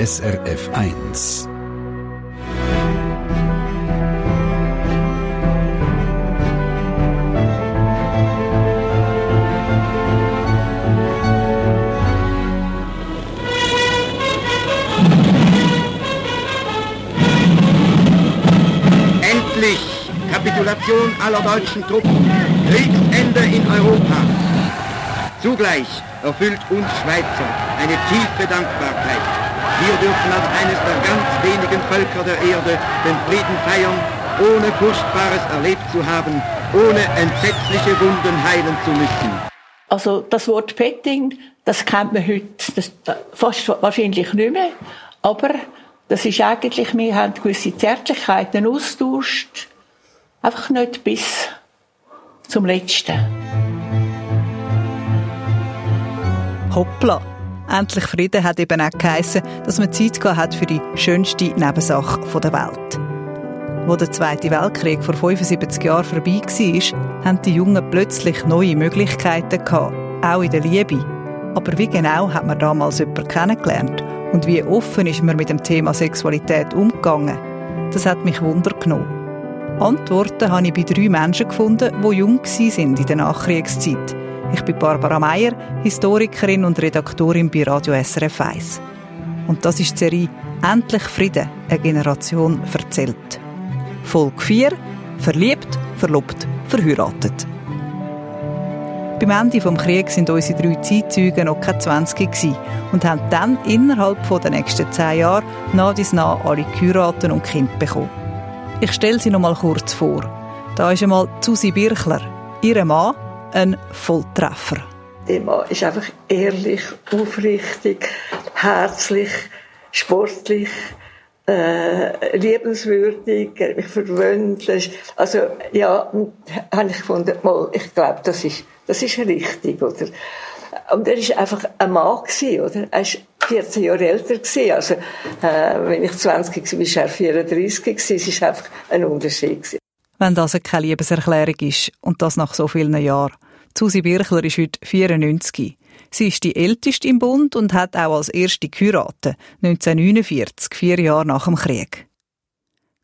SRF 1. Kapitulation aller deutschen Truppen, Kriegsende in Europa. Zugleich erfüllt uns Schweizer eine tiefe Dankbarkeit. Wir dürfen als eines der ganz wenigen Völker der Erde den Frieden feiern, ohne Furchtbares erlebt zu haben, ohne entsetzliche Wunden heilen zu müssen. Also das Wort Petting, das kennt man heute das, fast wahrscheinlich nicht mehr, aber das ist eigentlich, wir haben gewisse Zärtlichkeiten austauscht, Einfach nicht bis zum Letzten. Hoppla! Endlich Frieden hat eben auch geheissen, dass man Zeit hat für die schönste Nebensache der Welt. Wo der Zweite Weltkrieg vor 75 Jahren vorbei war, haben die Jungen plötzlich neue Möglichkeiten auch in der Liebe. Aber wie genau hat man damals jemanden kennengelernt? Und wie offen ist man mit dem Thema Sexualität umgegangen? Das hat mich Wunder genommen. Antworten habe ich bei drei Menschen gefunden, die jung waren in der Nachkriegszeit. Ich bin Barbara Meyer, Historikerin und Redaktorin bei Radio SRF 1. Und das ist die Serie «Endlich Frieden – eine Generation erzählt». Folge 4 «Verliebt, verlobt, verheiratet». Beim Ende des Krieges waren unsere drei Zeitzeugen noch keine 20 und haben dann innerhalb der nächsten zehn Jahre nach dies nach alle geheiratet und Kind bekommen. Ich stelle sie noch mal kurz vor. Da ist einmal Susi Birchler, ihr Mann, ein Volltreffer. Der Mann ist einfach ehrlich, aufrichtig, herzlich, sportlich, äh, liebenswürdig, mich verwöhnt. Also, ja, habe ich gefunden, mal, ich glaube, das ist, das ist richtig, oder? Und er war einfach ein Mann, gewesen, oder? Er war 14 Jahre älter. Gewesen. Also, äh, wenn ich 20 war, war er 34. Gewesen. Es war einfach ein Unterschied. Gewesen. Wenn das keine Liebeserklärung ist, und das nach so vielen Jahren. Susi Birchler ist heute 94. Sie ist die älteste im Bund und hat auch als erste geheiratet, 1949, vier Jahre nach dem Krieg.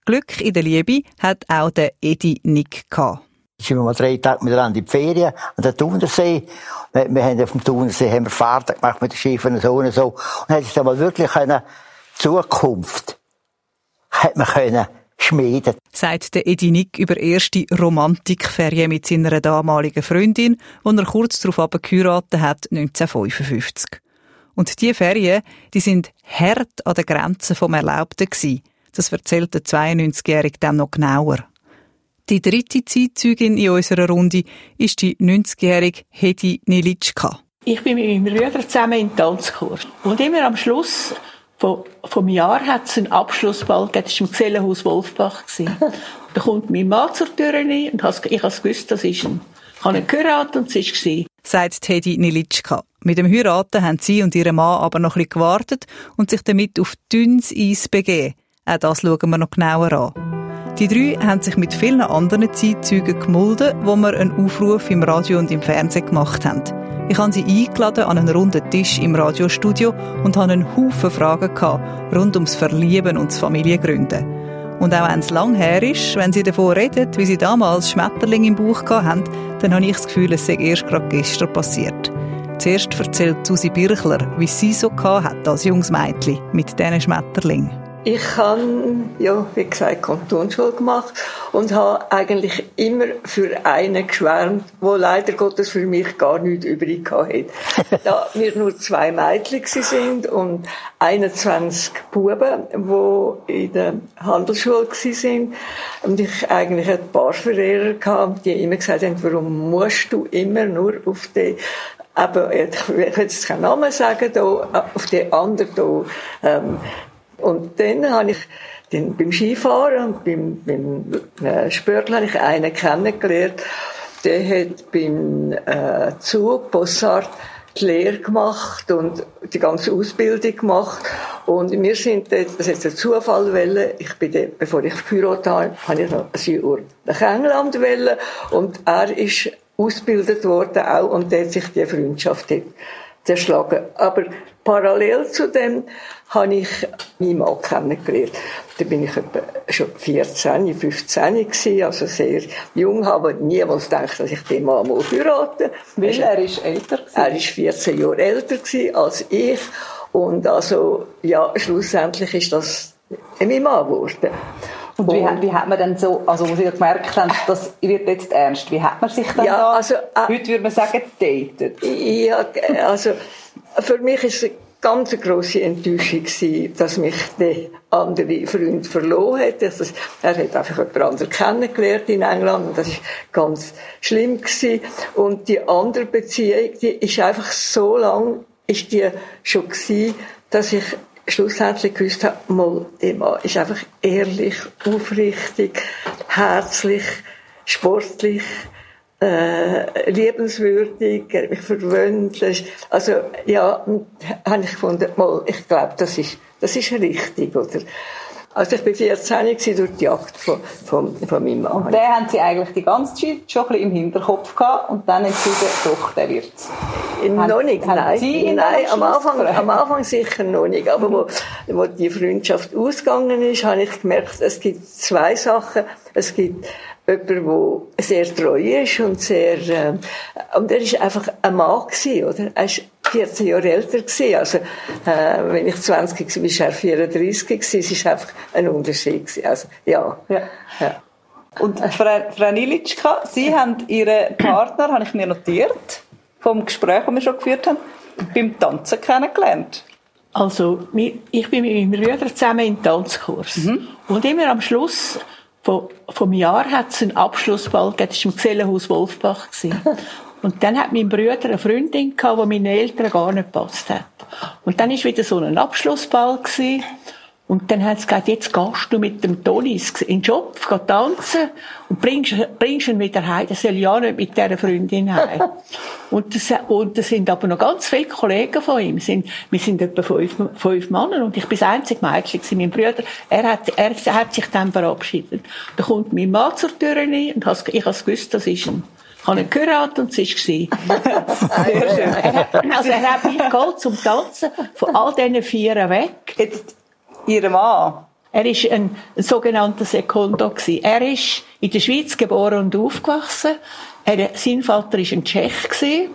Glück in der Liebe hat auch der Edi Nick gehabt sind wir mal drei Tage miteinander in die Ferien an der Thunersee. Wir, wir haben auf dem Thunersee haben wir Fahrten gemacht mit den Schiffen so und so. Und hat sich da mal wirklich eine Zukunft hat man können schmieden. Sagt der Edi Nick über erste Romantikferien mit seiner damaligen Freundin, die er kurz darauf geheiratet hat, 1955. Und diese Ferien, die sind hart an der Grenze vom Erlaubten gewesen. Das erzählt der 92-Jährige dann noch genauer. Die dritte Zeitzeugin in unserer Runde ist die 90-jährige Hedi Nilitschka. Ich bin mit meinem Bruder zusammen in Tanzkurs. Und immer am Schluss vom, vom Jahr hat es einen Abschlussball gegeben. Das war im Gesellenhaus Wolfbach. da kommt mein Mann zur Tür rein und ich habe gewusst, das ist ein. Ich habe ihn geheiratet und es war. Sagt Teddy Nilitschka. Mit dem Heiraten haben sie und ihr Mann aber noch ein bisschen gewartet und sich damit auf dünnes Eis begeben. Auch das schauen wir noch genauer an. Die drei haben sich mit vielen anderen Zeitzeugen gemulden, wo wir einen Aufruf im Radio und im Fernsehen gemacht haben. Ich habe sie eingeladen an einen runden Tisch im Radiostudio und hatte einen Haufen Fragen gehabt, rund ums Verlieben und das Familiengründen. Und auch wenn es lang her ist, wenn sie davon reden, wie sie damals Schmetterling im Bauch haben, dann habe ich das Gefühl, es sei erst gerade gestern passiert. Zuerst erzählt Susi Birchler, wie sie so hat als junges Mädchen mit diesen Schmetterlingen. Ich habe, ja, wie gesagt, Kantonsschule gemacht und habe eigentlich immer für einen geschwärmt, wo leider Gottes für mich gar nichts übrig hatte. da wir nur zwei Mädchen sind und 21 Buben, die in der Handelsschule sind und ich eigentlich ein paar Verehrer hatte, die immer gesagt haben, warum musst du immer nur auf die aber ich will jetzt keinen Namen sagen, da, auf die anderen da, ähm, und dann habe ich den, beim Skifahren und beim, beim äh, Spörtler habe ich einen kennengelernt, der hat beim äh, Zug Bossart die Lehre gemacht und die ganze Ausbildung gemacht. Und wir sind dort, das ist der Zufall wollen, ich bin dort, bevor ich geheiratet habe, habe ich noch ein Jahr nach England wollen und er ist ausgebildet worden auch und der hat sich die Freundschaft zerschlagen. Aber parallel zu dem habe ich meinen Mann kennengelernt. Da bin ich etwa schon 14, 15 gewesen, also sehr jung, habe niemals gedacht, dass ich den Mann mal heiraten Weil er ist älter gewesen. Er ist 14 Jahre älter gewesen als ich. Und also, ja, schlussendlich ist das mein Mann geworden. Und wie, wie hat man dann so, also wo Sie gemerkt haben, das wird jetzt ernst, wie hat man sich dann Ja, da, also, äh, heute würde man sagen, datet? Ja, also für mich ist es eine ganz grosse Enttäuschung dass mich der andere Freund verloren hat. Das, er hat einfach jemand anderen kennengelernt in England und das ist ganz schlimm gewesen. Und die andere Beziehung, die ist einfach so lang, ist die schon gewesen, dass ich schlussendlich gewusst habe, mal, der Mann ist einfach ehrlich, aufrichtig, herzlich, sportlich, äh, liebenswürdig, er hat mich verwöhnt. Also, ja, habe ich gefunden, mal, ich glaube, das ist, das ist richtig, oder? Also, ich bin 14 gewesen durch die Jagd von, von, von meinem Mann. Und den haben Sie eigentlich die ganze Zeit schon ein bisschen im Hinterkopf gehabt und dann entschieden, doch, der wird's. Haben- noch nicht, nein. Sie ihn nein am Anfang, gefragt? am Anfang sicher noch nicht. Aber wo, wo die Freundschaft ausgegangen ist, habe ich gemerkt, es gibt zwei Sachen. Es gibt jemanden, der sehr treu ist und sehr, äh, und er ist einfach ein Mann gewesen, oder? Er ist 14 Jahre älter gewesen. Also, äh, wenn ich 20 war, war er 34 gewesen. Es ist einfach ein Unterschied gewesen. Also, ja. Ja. ja. Und Frau, Frau Nilitschka, Sie haben Ihren Partner, habe ich mir notiert, vom Gespräch, das wir schon geführt haben, beim Tanzen kennengelernt. Also, ich bin mit meinem Bruder zusammen in Tanzkurs. Und immer am Schluss vom, vom Jahr hat es einen Abschlussball gegeben. Das war im Gesellenhaus Wolfbach. gewesen. Und dann hat mein Bruder eine Freundin gehabt, die meinen Eltern gar nicht gepasst hat. Und dann war wieder so ein Abschlussball gewesen. Und dann hat sie gesagt, jetzt gehst du mit dem Tonis in den Job, geh tanzen und bringst, bringst ihn wieder heim. Das soll ja nicht mit dieser Freundin heim. und, das, und das sind aber noch ganz viele Kollegen von ihm. Sind, wir sind etwa fünf, fünf Männer und ich bin das einzige Mädchen gewesen. Mein Bruder, er hat, er, hat sich dann verabschiedet. Da kommt mein Mann zur Tür rein und has- ich habe gewusst, das ist ein ich habe ihn geheiratet und es war. Sehr schön. Er hat, also er hat mich geholt zum Tanzen von all diesen Vieren weg. Jetzt, Ihr Mann, Er ist ein, sogenannter Sekundo. Er ist in der Schweiz geboren und aufgewachsen. Er, sein Vater ist ein Tschech gewesen.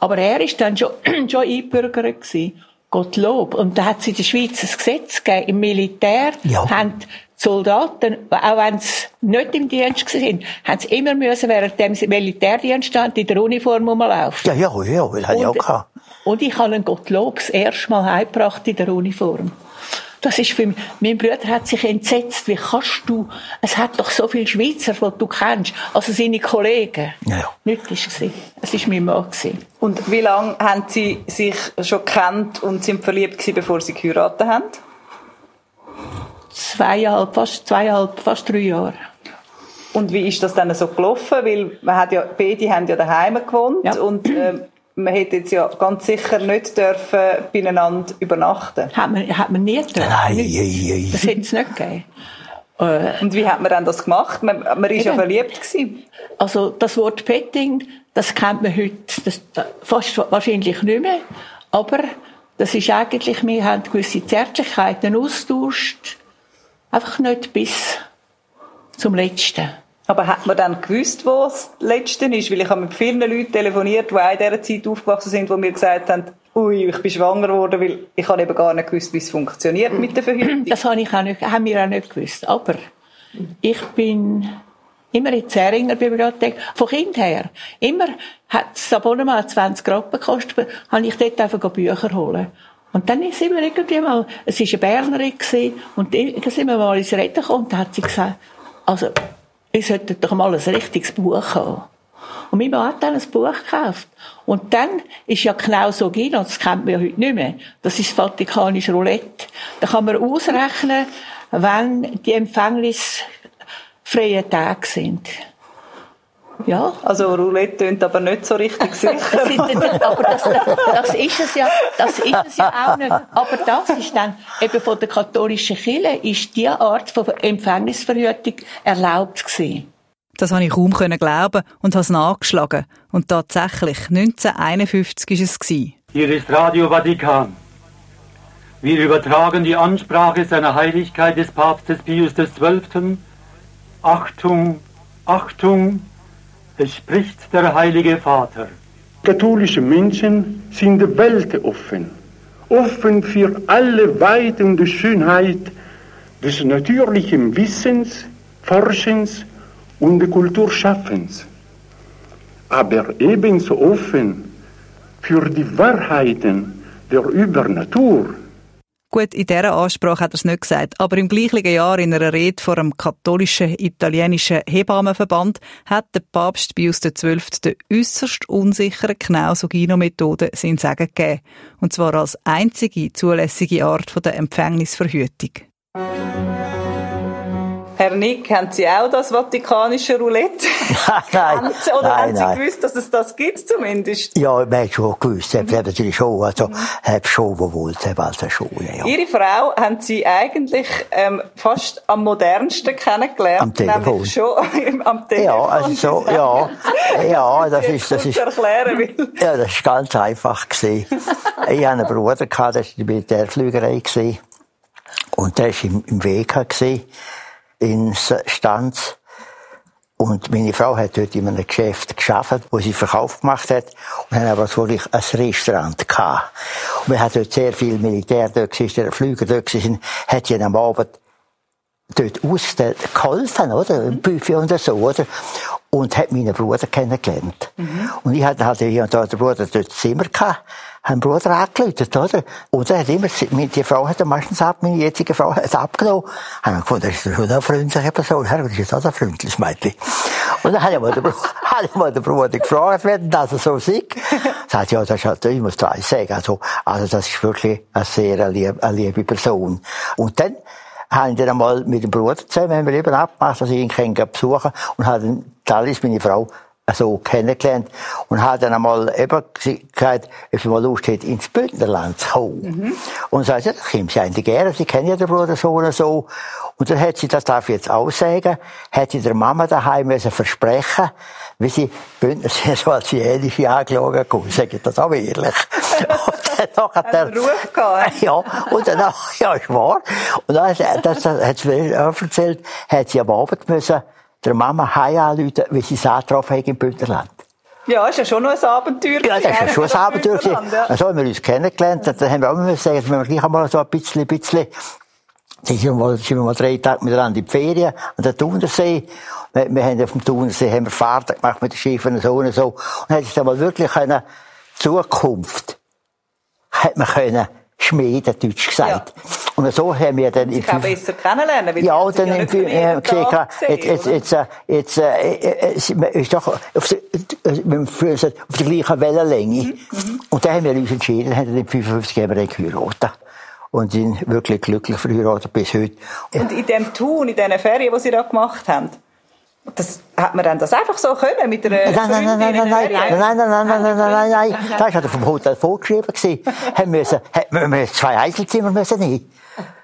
Aber er ist dann schon, schon Einbürger gewesen. Gottlob. Und da hat es in der Schweiz ein Gesetz gegeben. Im Militär Ja. haben die Soldaten, auch wenn sie nicht im Dienst waren, haben sie immer müssen während dem Militärdienst stand, in der Uniform rumlaufen. Ja, ja, ja, das ich auch gehabt. Und ich habe einen Gottlob das erste Mal heimgebracht in der Uniform. Das ist für mich, mein Bruder hat sich entsetzt, wie kannst du, es hat doch so viele Schweizer, die du kennst, also seine Kollegen. Ja, ja. Nicht ist es. Es war mein Mann. und wie lange haben Sie sich schon kennt und sind verliebt gewesen, bevor Sie geheiratet haben? Zweieinhalb, fast zweieinhalb, fast drei Jahre. Und wie ist das dann so gelaufen? Weil man hat ja, beide haben ja daheim gewohnt Ja. und ähm, man hätte jetzt ja ganz sicher nicht dürfen beieinander übernachten. Hat man, hat man nie getan. Nein, Nicht. ei, ei. Das hätte es nicht gegeben. Äh, Und wie hat man dann das gemacht? Man, man ist ja verliebt gewesen. Also das Wort Petting, das kennt man heute das, fast wahrscheinlich nicht mehr. Aber das ist eigentlich, wir haben gewisse Zärtlichkeiten austauscht. Einfach nicht bis zum Letzten. Aber hat man dann gewusst, wo das Letzte ist? Weil ich habe mit vielen Leuten telefoniert, die auch in dieser Zeit aufgewachsen sind, die mir gesagt haben, ui, ich bin schwanger geworden, weil ich habe eben gar nicht gewusst, wie es funktioniert mit der Verhütung. Das habe ich auch nicht, haben wir auch nicht gewusst. Aber ich bin immer in die Zähringer Bibliothek, von Kind her. Immer hat das Abonnement 20 Rappen gekostet, habe ich dort einfach Bücher holen. Und dann sind wir irgendwie mal, es war eine Bernerin und dann sind wir mal ins Reden gekommen, und hat sie gesagt, also, ihr solltet doch mal ein richtiges Buch haben. Und mein Mann hat dann ein Buch gekauft. Und dann ist ja Knausogin, und das kennt man ja heute nicht mehr, das ist das Vatikanische Roulette. Da kann man ausrechnen, wann die empfängnisfreien Tage sind. Ja. Also Roulette tönt aber nicht so richtig sicher. ist, aber das, das ist es ja, das ist es ja auch nicht. Aber das ist dann eben von der katholischen Kirche ist die Art von Empfängnisverhütung erlaubt gewesen. Das habe ich kaum glauben und habe es nachgeschlagen. Und tatsächlich, 1951 war es. Hier ist Radio Vatikan. Wir übertragen die Ansprache seiner Heiligkeit des Papstes Pius XII. Achtung, Achtung, es spricht der Heilige Vater. Katholische Menschen sind weltoffen, offen für alle Weiten der Schönheit des natürlichen Wissens, Forschens und der Kulturschaffens, aber ebenso offen für die Wahrheiten der Übernatur. Gut, in dieser Ansprache hat er es nicht gesagt, aber im gleichen Jahr in einer Rede vor dem katholischen italienischen Hebammenverband hat der Papst Pius XII. die äußerst unsichere Knausogino-Methode sein Sagen gegeben. Und zwar als einzige zulässige Art der Empfängnisverhütung. Herr Nick, haben Sie auch das Vatikanische Roulette? nein, Sie, oder nein, haben Sie nein. gewusst, dass es das gibt zumindest? Ja, man hat schon gewusst, mhm. natürlich schon, also, hab schon gewollt, also schon, ja. Ihre Frau haben Sie eigentlich ähm, fast am modernsten kennengelernt. Am Telefon. Nämlich schon am Telefon. Ja, also so, ja, ja, das ist, das ist, erklären will. ja, das ist ganz einfach gewesen. ich hatte einen Bruder, gehabt, der war in der Militärflügerei gewesen. Und der war im, im Weg gewesen, in Stanz. Und meine Frau hat dort in einem Geschäft geschafft, wo sie Verkauf gemacht hat. Und haben aber wirklich ein Restaurant gehabt. Und wir hatten dort sehr viel Militär dort gewesen, der Flüger dort gewesen, hat sie am Abend dort aus geholfen, oder? Im Buffet und so, oder? Und hat meinen Bruder kennengelernt. Mhm. Und ich hatte halt hier und da den Bruder dort Zimmer gehabt, haben Bruder angeläutet, oder? Und er hat immer, die Frau hat meistens ab, meine jetzige Frau hat abgenommen. Haben gefunden, das ist schon eine freundliche Person. Herr, das ist auch ein freundliches Mädchen. Und dann hat ich mal den Bruder, hat ich mal den Bruder gefragt, wenn das so sieht. Sagt, ja, das ist halt, ich muss eins sagen. Also, also, das ist wirklich eine sehr liebe, eine liebe Person. Und dann, haben dann einmal mit dem Bruder zusammen, haben wir eben abgemacht, dass ich ihn kann besuchen und habe dann Talis, meine Frau, so kennengelernt und hat dann einmal eben gesagt, ob sie mal Lust hätte, ins Bündnerland zu kommen. Mhm. Und sagt, ja, da kommen sie eigentlich gerne, sie kennen ja den Bruder so und so. Und dann hat sie, das darf ich jetzt auch sagen, hat sie der Mama daheim müssen versprechen, wie sie Bündner sind so als Jährliche angeschaut kommen, sage ich das auch ehrlich. dann hat er... Ruf gehabt. Ja, und dann, ja, ist wahr. Und dann, das, das hat sie erzählt, hat sie am Abend müssen der Mama heim anrufen, wie sie es angetroffen haben im Bündnerland. Ja, ist ja schon noch ein Abenteuer. Ja, das ist ja schon ein Abenteuer. Ja. Also haben wir uns kennengelernt. Dann haben wir auch mal sagen, wenn wir gleich einmal so ein bisschen, ein bisschen, dann sind wir mal, sind wir mal drei Tage miteinander in die Ferien an der Thunersee. Wir, wir haben auf dem Thunersee haben wir Fahrten gemacht mit den Schiffen und so und so. Und hat sich dann mal wirklich können, Zukunft, hat man können, schmieden, deutsch gesagt. Ja. Und so haben wir dann... Ich kann besser kennenlernen, weil ja, dann im Film, äh, gesehen, jetzt, jetzt, jetzt, jetzt, äh, ist doch auf der, auf der gleichen Wellenlänge. Mhm. Und da haben wir uns entschieden, haben den 55 Jahre geheiratet. Und sind wirklich glücklich verheiratet bis heute. Und in dem Tun, in diesen Ferien, die Sie da gemacht haben, das, hat man dann das einfach so können mit einer nein, nein, nein, nein, nein, nein, nein, nein, nein, nein, nein, nein, nein, nein, da ist vom Hotel vorgeschrieben gewesen. haben müssen, haben wir zwei Einzelzimmer müssen nehmen.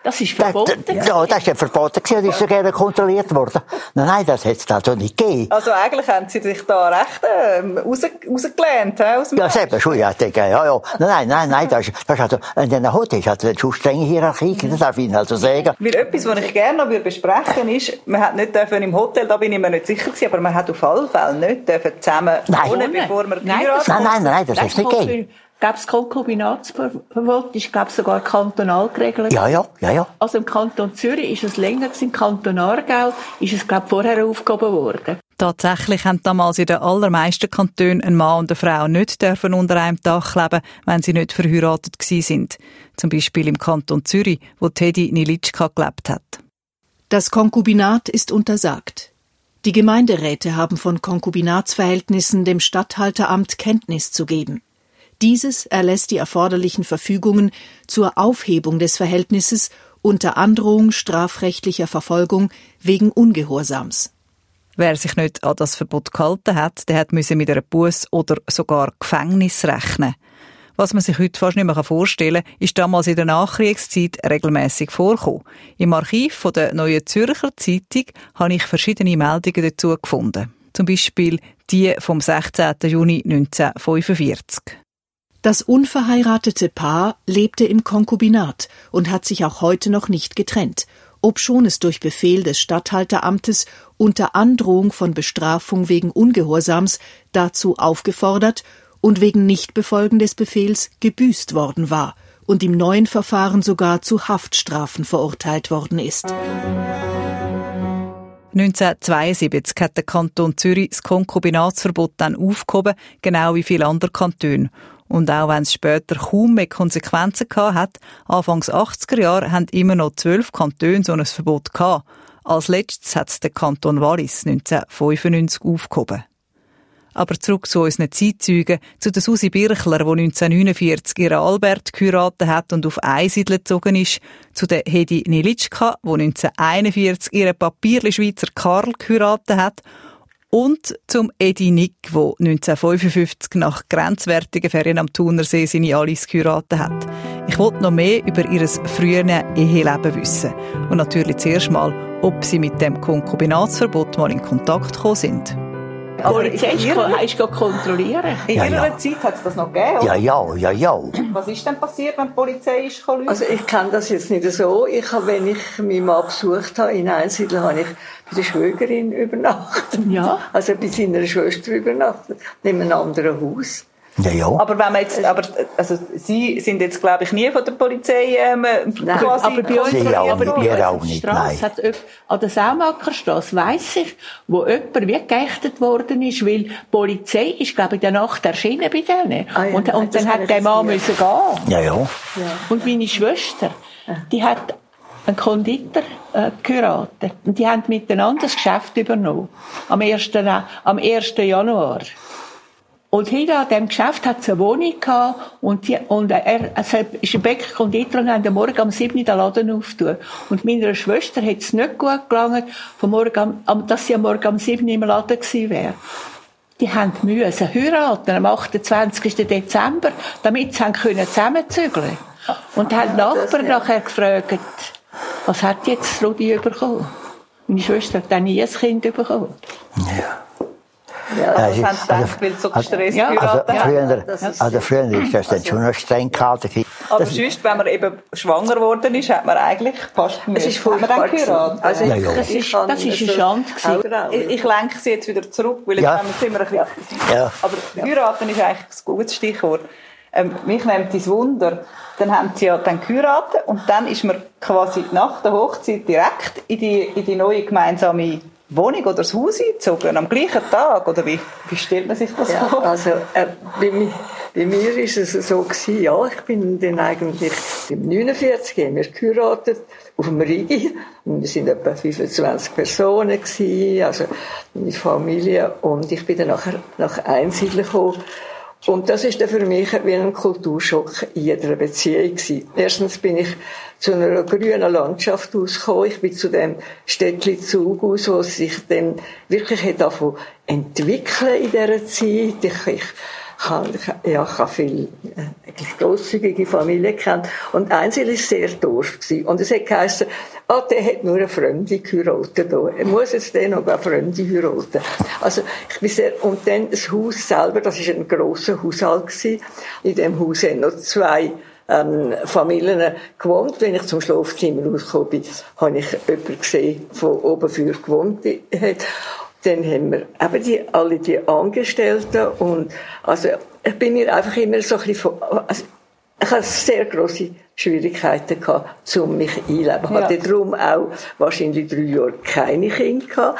Das ist verboten. Das, ja, das ist ja verboten gewesen, das ist sogar kontrolliert worden. Nein, nein, das hätte es also nicht gegeben. Also eigentlich haben Sie sich da recht ähm, raus, rausgelernt, he, aus dem Ja, selber schon, ja, denke, ja, ja. Nein, nein, nein, das ist, das ist also, in den Hotels hat es schon strenge Hierarchie, das darf ich Ihnen also sagen. Weil etwas, was ich gerne noch besprechen will, ist, man hat nicht dürfen im Hotel, da bin ich mir nicht sicher gewesen, aber man hat auf alle Fälle nicht dürfen zusammen nein. wohnen, bevor man nein, nein, nein, nein, das ist nicht gegeben gab es Konkubinatsverbot, ist gab sogar kantonal geregelt. Ja, ja, ja, ja. Also im Kanton Zürich ist es länger gewesen, im Kanton Aargau ist es glaube vorher aufgehoben worden. Tatsächlich haben damals in den allermeisten Kantonen ein Mann und eine Frau nicht dürfen unter einem Dach leben, wenn sie nicht verheiratet gewesen sind. Zum Beispiel im Kanton Zürich, wo Teddy Nilitschka gelebt hat. Das Konkubinat ist untersagt. Die Gemeinderäte haben von Konkubinatsverhältnissen dem Statthalteramt Kenntnis zu geben. Dieses erlässt die erforderlichen Verfügungen zur Aufhebung des Verhältnisses unter Androhung strafrechtlicher Verfolgung wegen Ungehorsams. Wer sich nicht an das Verbot gehalten hat, der hat mit einer Buß oder sogar Gefängnis rechnen. Was man sich heute fast nicht mehr vorstellen kann, ist damals in der Nachkriegszeit regelmäßig vorgekommen. Im Archiv der Neuen Zürcher Zeitung habe ich verschiedene Meldungen dazu gefunden. Zum Beispiel die vom 16. Juni 1945. Das unverheiratete Paar lebte im Konkubinat und hat sich auch heute noch nicht getrennt, obschon es durch Befehl des Statthalteramtes unter Androhung von Bestrafung wegen Ungehorsams dazu aufgefordert und wegen Nichtbefolgen des Befehls gebüßt worden war und im neuen Verfahren sogar zu Haftstrafen verurteilt worden ist. 1972 hat der Kanton Zürich das Konkubinatsverbot dann aufgehoben, genau wie viele andere Kantone. Und auch wenn es später kaum mehr Konsequenzen gehabt hat, Anfangs 80er Jahre haben immer noch zwölf Kantone so ein Verbot gehabt. Als letztes hat es der Kanton Wallis 1995 aufgehoben. Aber zurück zu unseren Zeitzeugen, zu der Susi Birchler, die 1949 ihren Albert geheiratet hat und auf Einsiedler gezogen ist, zu der Hedi Nilitschka, die 1941 ihren Papierli Schweizer Karl geheiratet hat und zum Edi Nick, der 1955 nach grenzwertigen Ferien am Thunersee seine Alice geheiratet hat. Ich wollte noch mehr über ihr frühes Eheleben wissen. Und natürlich zuerst mal, ob sie mit dem Konkubinatsverbot mal in Kontakt gekommen sind. Aber die Polizei ist kontrollieren. In Ja, ihrer ja. Zeit hat es das noch gegeben, Ja, oder? ja, ja, ja. Was ist denn passiert, wenn die Polizei ist gekommen? Also ich kenne das jetzt nicht so. Ich habe, wenn ich meinen Mann besucht habe in Einsiedler, habe ich bei der Schwägerin übernachtet. Ja. Also bei seiner Schwester übernachtet. In einem anderen Haus. Ja, ja. aber wenn man jetzt, aber, also, Sie sind jetzt, glaube ich, nie von der Polizei, ähm, quasi Aber bei uns, Sie auch aber nicht, bei uns auch nicht, Strasse nein. Jemand- an der Saumackerstrasse weiss ich, wo jemand wie geächtet worden ist, weil die Polizei ist, glaube ich, in der Nacht erschienen bei denen. Ah ja, und, nein, und dann hat der Mann nie. müssen gehen. Ja, ja. Und meine Schwester, die hat einen Konditor äh, geheiratet. Und die haben miteinander das Geschäft übernommen. Am 1. Na- am 1. Januar. Und hinter an diesem Geschäft hat es eine Wohnung gehabt und, die, und er, es ist ein Bäcker Konditor und haben am Morgen um 7 Uhr den Laden auftun. Und meiner Schwester hat es nicht gut gelangt, vom Morgen, dass sie am Morgen um 7 Uhr im Laden gewesen wäre. Die haben müssen heiraten am 28. Dezember, damit sie können zusammenzügeln Und dann haben die Nachbarn nachher gefragt, was hat jetzt Rudi bekommen? Meine Schwester hat dann nie ein Kind bekommen. Ja, Das Also, haben sie gedacht, weil sie so gestresst Ja. Also früher, das ist- also früher ist das dann schon noch streng gehalten. Aber Das- sonst, wenn man eben schwanger geworden ist, hat man eigentlich fast Es ist furchtbar. dann geheiratet. Also Ja, ich- ja. Das ich ist- das ist eine Schande gewesen. Ich, ich lenke sie jetzt wieder zurück, weil Ja. wir immer ein bisschen... Ja. Aber heiraten ist eigentlich ein gutes Stichwort. Ähm, mich nimmt das Wunder, dann haben sie ja dann geheiratet und dann ist man quasi nach der Hochzeit direkt in die, in die neue gemeinsame Wohnung oder das Haus eingezogen, am gleichen Tag, oder wie, wie stellt man sich das Ja, vor? also äh, bei, mi, bei mir ist es so gewesen, ja, ich bin dann eigentlich im 49 haben wir geheiratet auf dem Rigi. Und wir sind etwa 25 Personen gewesen, also meine Familie. Und ich bin dann nachher nach Einsiedeln gekommen und das ist dann für mich wie ein Kulturschock in jeder Beziehung gewesen. Erstens bin ich zu einer grünen Landschaft ausgekommen. Ich bin zu dem Städtli Zug aus, wo sich dann wirklich hat entwickeln in dieser Zeit. Ich, ich, habe, ja, ich habe viel äh, grosszügige Familie kennt. Und Einzel war sehr doof. Gewesen. Und es hat geheißen, ah, der hat nur eine Fremde geheiratet. Er muss jetzt den noch eine Fremde heiraten. Also, ich bin sehr, und dann das Haus selber, das war ein grosser Haushalt gewesen. In dem Haus haben noch zwei ähm, Familien gewohnt. Wenn ich zum Schlafzimmer rausgekommen bin, habe ich jemanden gesehen, der oben für gewohnt hat. Dann haben wir eben die, alle die Angestellten und also ich bin mir einfach immer so ein bisschen also, ich hatte sehr grosse Schwierigkeiten gehabt, um mich einleben. Ich Ja. hatte darum auch wahrscheinlich drei Jahre keine Kinder gehabt.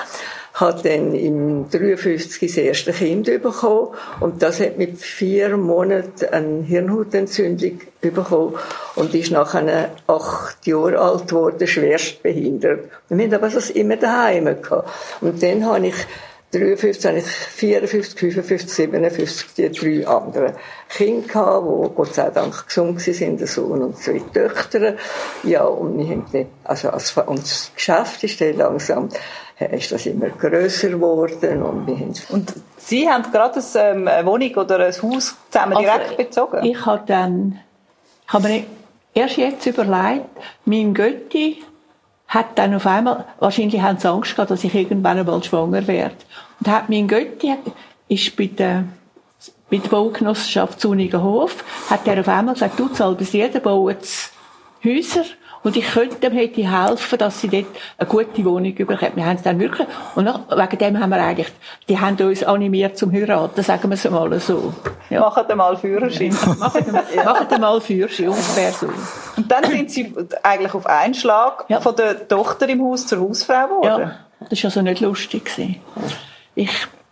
Hat dann im 53 das erste Kind bekommen und das hat mit vier Monaten eine Hirnhautentzündung bekommen und ist nachher acht Jahre alt geworden, schwerst behindert. Wir haben aber das immer daheim gehabt. Und dann habe ich 53, habe ich 54, 55, 57, die drei anderen Kinder gehabt, die Gott sei Dank gesund sind, ein Sohn und zwei Töchter. Ja, und wir haben nicht, also als, und das Geschäft ist dann langsam, ist das immer grösser geworden und Und Sie haben gerade ähm, eine Wohnung oder ein Haus zusammen Also, direkt bezogen? Ich habe dann, ich habe mir erst jetzt überlegt, mein Götti hat dann auf einmal, wahrscheinlich haben sie Angst gehabt, dass ich irgendwann einmal schwanger werde. Und hat mein Götti ist bei der mit der Baugenossenschaft Hof, hat er auf einmal gesagt, du zahlst jeder baut Häuser und ich könnte dem hätte helfen, dass sie dort eine gute Wohnung bekommen. Wir haben es dann wirklich, und nach, wegen dem haben wir eigentlich, die haben uns animiert zum Heiraten, sagen wir es mal so. Ja. Machen mal Führerschein. machen, ja. mal Führerschein, ungefähr so. Und dann sind sie eigentlich auf einen Schlag ja. von der Tochter im Haus zur Hausfrau geworden. Ja, das war also nicht lustig. Ich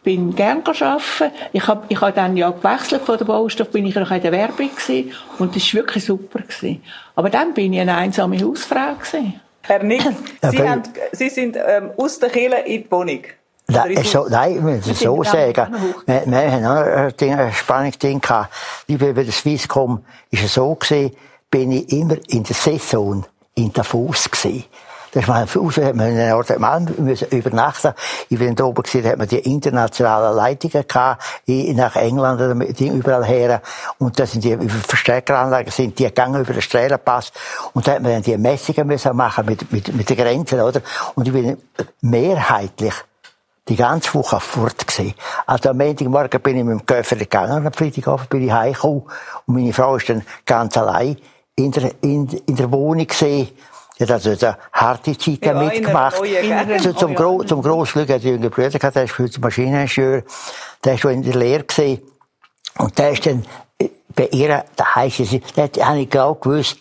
bin gern arbeiten. Ich habe ich hab dann ja gewechselt von der Baustoff, bin ich noch in der Werbung gewesen, und das war wirklich super gewesen. Aber dann bin ich eine einsame Hausfrau gewesen. Herr Nick, Sie, haben, Sie sind ähm, aus der Kirche in die Wohnung. Nein, so, nein, ich muss es so sagen. Wir, wir haben auch ein, ein spannendes Ding gehabt. Wie bei der Swisscom ist es so gewesen, bin ich immer in der Saison in Davos gewesen. Ist mal Haus, hat man in Nordrhein müssen übernachten. Ich bin da oben gesehen, hat man die internationalen Leitungen gehabt, nach England, die überall her. Und da sind die Verstärkeranlagen, sind die gegangen über den Strahlenpass. Und da hat man dann die Messungen müssen machen mit, mit, mit den Grenzen, oder? Und ich bin mehrheitlich die ganze Woche fort gewesen. Also am Montagmorgen bin ich mit dem Köffer gegangen, am Freitagabend bin ich heimgekommen. Und meine Frau ist dann ganz allein in der, in, in der Wohnung gesehen. Die hat also eine harte Zeit ja, mitgemacht. Neue, so, zum, Gro zum grossen Glück hat die jüngere Brüder gehabt, der ist für Maschineningenieur. Der ist schon in der Lehre gesehen. Und der ist dann äh, bei ihr, da heisst es, da habe ich genau gewusst,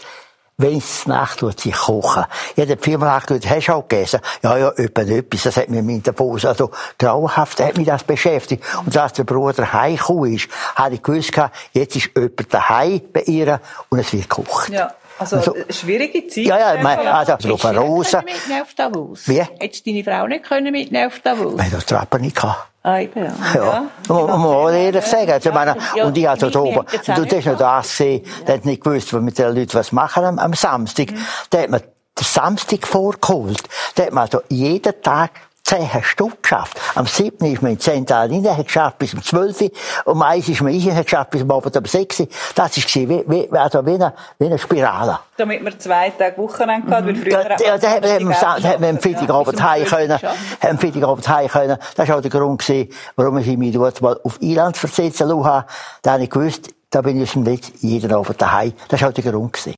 wenn es Nacht tut, sich kochen. Ich habe viermal gesagt, hast du auch gegessen? Ja, ja, etwas, das hat mich in der Pause, also, grauenhaft hat mich das beschäftigt. Und als der Bruder heimgekommen ist, habe ich gewusst, jetzt ist jemand daheim bei ihr und es wird gekocht. Ja. Also, also schwierige Zeit. Ja, ja, mein, also, also Rosa. mitnehmen auf Davos? Wie? Hättest du deine Frau nicht können mitnehmen auf Davos? Nein, das Treppen nicht gehabt. Ah, eben, ja. Ja. ja. Man muss ehrlich sagen. Also, meine, ja, und ich also da oben, du hast noch das gesehen, der hat nicht gewusst, was mit den Leuten was machen am, am Samstag. Mhm. Da hat man den Samstag vorgeholt. Da hat man also jeden Tag zehn Stück geschafft. Am 7. ist man in zehn Tagen rein, hat geschafft bis um 12 Um eins ist man rein, hat geschafft bis um Abend um 6 Das war wie, wie, also wie eine, wie eine Spirale. Damit man zwei Tage Wochenende gehabt, mhm. weil früher... Da, da, da, da, da hat man am Freitagabend heim können, am Freitagabend heim können. Das war auch der Grund gewesen, warum ich mich dort mal auf Irland versetzen lassen Da habe ich gewusst, da bin ich nicht jeden Abend daheim. Das war auch der Grund gewesen.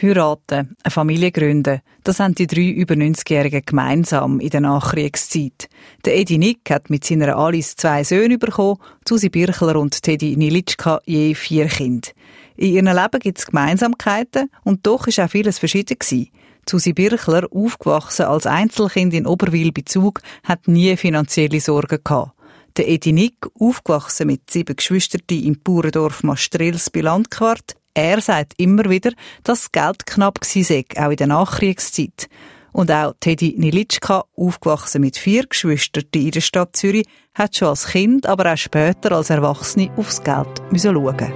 Heiraten, eine Familie gründen, das haben die drei über 90-Jährigen gemeinsam in der Nachkriegszeit. Der Edi Nick hat mit seiner Alice zwei Söhne bekommen, Susi Birchler und Teddy Nilitschka je vier Kinder. In ihrem Leben gibt es Gemeinsamkeiten und doch ist auch vieles verschieden gewesen. Susi Birchler, aufgewachsen als Einzelkind in Oberwil bei Zug, hat nie finanzielle Sorgen gehabt. Der Edi Nick, aufgewachsen mit sieben Geschwistern im Bauerndorf Mastrels bei Landquart, er sagt immer wieder, dass Geld knapp sei, auch in der Nachkriegszeit. Und auch Teddy Nilitschka, aufgewachsen mit vier Geschwistern in der Stadt Zürich, hat schon als Kind, aber auch später als Erwachsene aufs Geld schauen.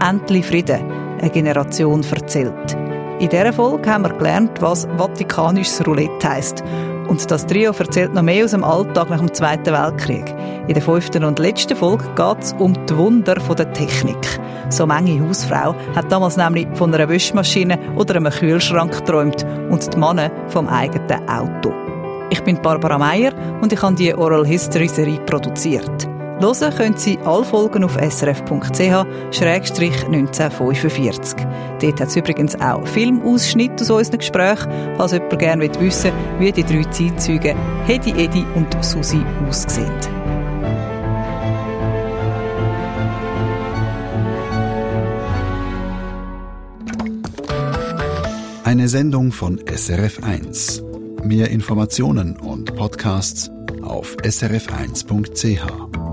Endlich Frieden, eine Generation erzählt. In dieser Folge haben wir gelernt, was vatikanisches Roulette heisst und das Trio erzählt noch mehr aus dem Alltag nach dem Zweiten Weltkrieg. In der fünften und letzten Folge geht es um die Wunder der Technik. So manche Hausfrau hat damals nämlich von einer Wäschmaschine oder einem Kühlschrank geträumt und die Männer vom eigenen Auto. Ich bin Barbara Meier und ich habe die Oral History Serie produziert. Hören können Sie alle Folgen auf srf.ch-1945. Dort hat es übrigens auch Filmausschnitte aus unseren Gesprächen, falls jemand gerne wissen will, wie die drei Zeitzeugen Hedi, Edi und Susi aussehen. Eine Sendung von SRF1. Mehr Informationen und Podcasts auf srf1.ch.